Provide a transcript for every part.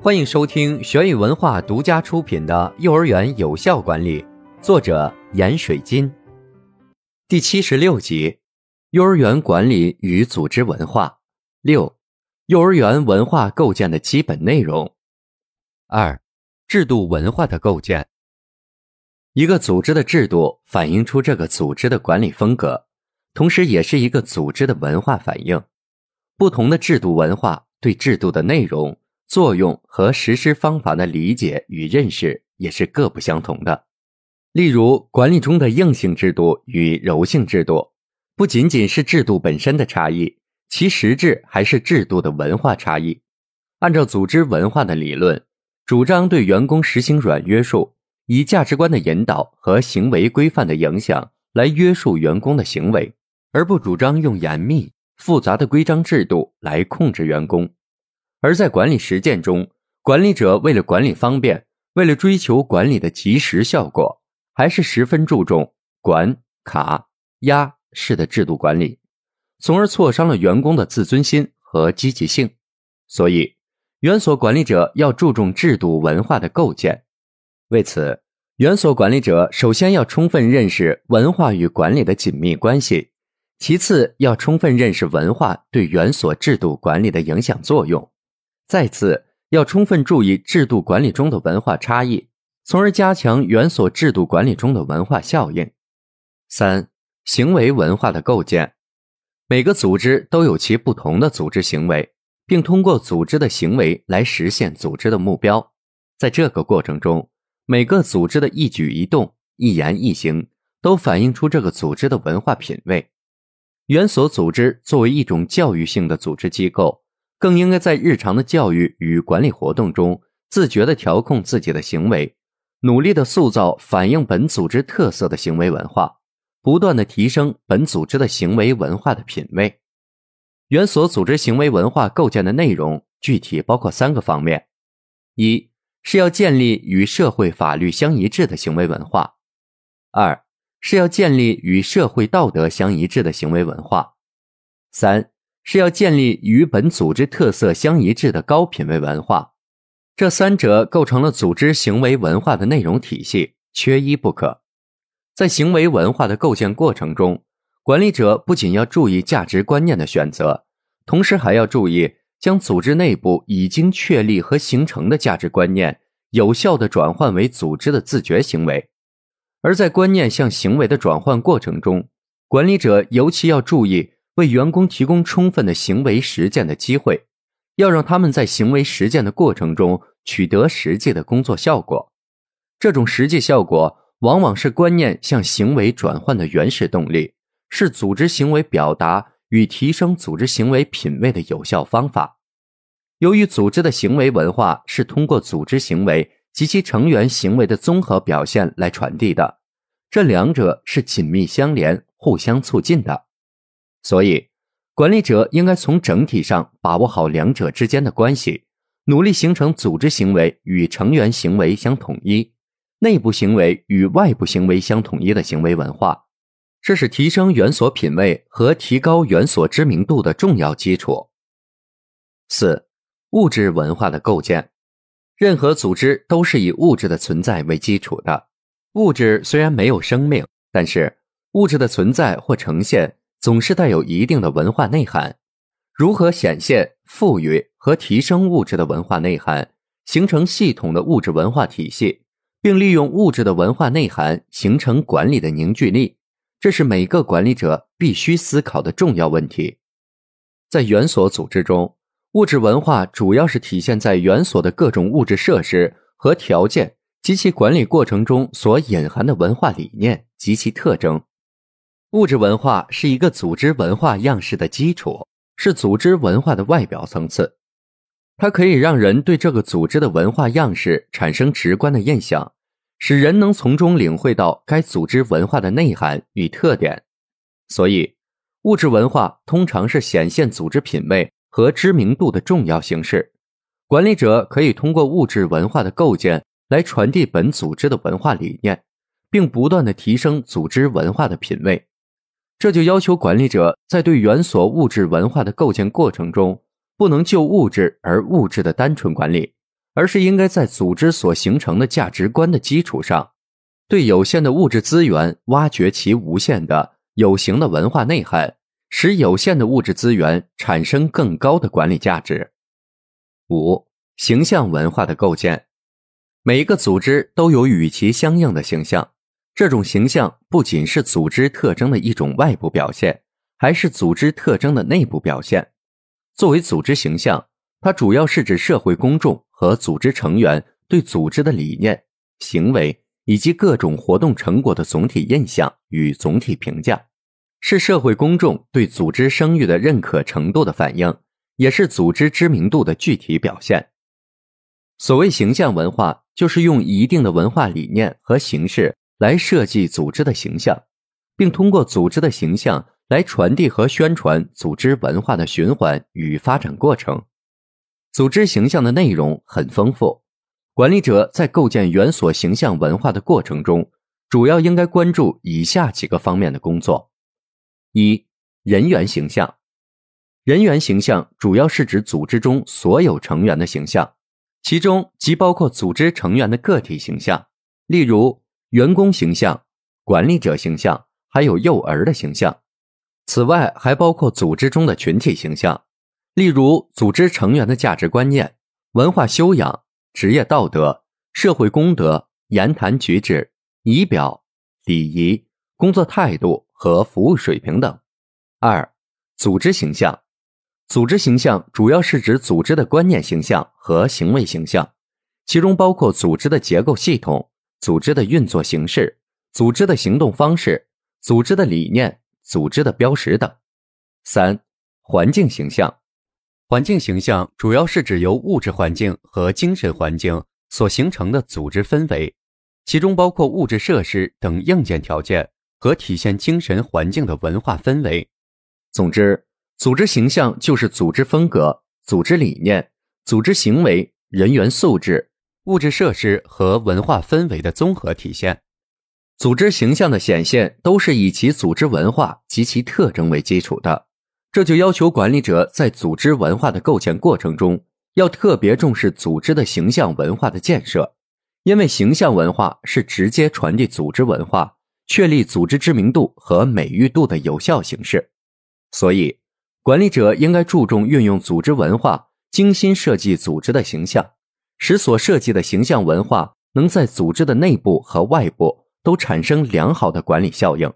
欢迎收听玄宇文化独家出品的《幼儿园有效管理》，作者闫水金，第七十六集：幼儿园管理与组织文化。六、幼儿园文化构建的基本内容。二、制度文化的构建。一个组织的制度反映出这个组织的管理风格，同时也是一个组织的文化反应。不同的制度文化对制度的内容、作用和实施方法的理解与认识也是各不相同的。例如，管理中的硬性制度与柔性制度，不仅仅是制度本身的差异。其实质还是制度的文化差异。按照组织文化的理论，主张对员工实行软约束，以价值观的引导和行为规范的影响来约束员工的行为，而不主张用严密复杂的规章制度来控制员工。而在管理实践中，管理者为了管理方便，为了追求管理的及时效果，还是十分注重管卡压式的制度管理。从而挫伤了员工的自尊心和积极性，所以园所管理者要注重制度文化的构建。为此，园所管理者首先要充分认识文化与管理的紧密关系，其次要充分认识文化对园所制度管理的影响作用，再次要充分注意制度管理中的文化差异，从而加强园所制度管理中的文化效应。三、行为文化的构建。每个组织都有其不同的组织行为，并通过组织的行为来实现组织的目标。在这个过程中，每个组织的一举一动、一言一行都反映出这个组织的文化品位。园所组织作为一种教育性的组织机构，更应该在日常的教育与管理活动中自觉地调控自己的行为，努力地塑造反映本组织特色的行为文化。不断的提升本组织的行为文化的品位。原所组织行为文化构建的内容具体包括三个方面：一是要建立与社会法律相一致的行为文化；二是要建立与社会道德相一致的行为文化；三是要建立与本组织特色相一致的高品位文化。这三者构成了组织行为文化的内容体系，缺一不可。在行为文化的构建过程中，管理者不仅要注意价值观念的选择，同时还要注意将组织内部已经确立和形成的价值观念有效的转换为组织的自觉行为。而在观念向行为的转换过程中，管理者尤其要注意为员工提供充分的行为实践的机会，要让他们在行为实践的过程中取得实际的工作效果。这种实际效果。往往是观念向行为转换的原始动力，是组织行为表达与提升组织行为品位的有效方法。由于组织的行为文化是通过组织行为及其成员行为的综合表现来传递的，这两者是紧密相连、互相促进的。所以，管理者应该从整体上把握好两者之间的关系，努力形成组织行为与成员行为相统一。内部行为与外部行为相统一的行为文化，这是提升园所品位和提高园所知名度的重要基础。四、物质文化的构建。任何组织都是以物质的存在为基础的。物质虽然没有生命，但是物质的存在或呈现总是带有一定的文化内涵。如何显现、赋予和提升物质的文化内涵，形成系统的物质文化体系？并利用物质的文化内涵形成管理的凝聚力，这是每个管理者必须思考的重要问题。在园所组织中，物质文化主要是体现在园所的各种物质设施和条件及其管理过程中所隐含的文化理念及其特征。物质文化是一个组织文化样式的基础，是组织文化的外表层次。它可以让人对这个组织的文化样式产生直观的印象，使人能从中领会到该组织文化的内涵与特点。所以，物质文化通常是显现组织品位和知名度的重要形式。管理者可以通过物质文化的构建来传递本组织的文化理念，并不断的提升组织文化的品位。这就要求管理者在对原所物质文化的构建过程中，不能就物质而物质的单纯管理，而是应该在组织所形成的价值观的基础上，对有限的物质资源挖掘其无限的有形的文化内涵，使有限的物质资源产生更高的管理价值。五、形象文化的构建，每一个组织都有与其相应的形象。这种形象不仅是组织特征的一种外部表现，还是组织特征的内部表现。作为组织形象，它主要是指社会公众和组织成员对组织的理念、行为以及各种活动成果的总体印象与总体评价，是社会公众对组织声誉的认可程度的反映，也是组织知名度的具体表现。所谓形象文化，就是用一定的文化理念和形式。来设计组织的形象，并通过组织的形象来传递和宣传组织文化的循环与发展过程。组织形象的内容很丰富，管理者在构建园所形象文化的过程中，主要应该关注以下几个方面的工作：一、人员形象。人员形象主要是指组织中所有成员的形象，其中即包括组织成员的个体形象，例如。员工形象、管理者形象，还有幼儿的形象。此外，还包括组织中的群体形象，例如组织成员的价值观念、文化修养、职业道德、社会公德、言谈举止、仪表、礼仪、工作态度和服务水平等。二、组织形象。组织形象主要是指组织的观念形象和行为形象，其中包括组织的结构系统。组织的运作形式、组织的行动方式、组织的理念、组织的标识等。三、环境形象。环境形象主要是指由物质环境和精神环境所形成的组织氛围，其中包括物质设施等硬件条件和体现精神环境的文化氛围。总之，组织形象就是组织风格、组织理念、组织行为、人员素质。物质设施和文化氛围的综合体现，组织形象的显现都是以其组织文化及其特征为基础的。这就要求管理者在组织文化的构建过程中，要特别重视组织的形象文化的建设，因为形象文化是直接传递组织文化、确立组织知名度和美誉度的有效形式。所以，管理者应该注重运用组织文化，精心设计组织的形象。使所设计的形象文化能在组织的内部和外部都产生良好的管理效应。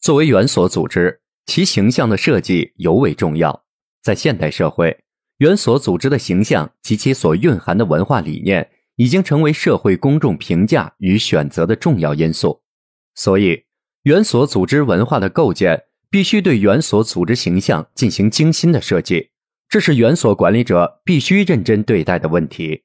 作为元所组织，其形象的设计尤为重要。在现代社会，元所组织的形象及其所蕴含的文化理念已经成为社会公众评价与选择的重要因素。所以，元所组织文化的构建必须对元所组织形象进行精心的设计，这是元所管理者必须认真对待的问题。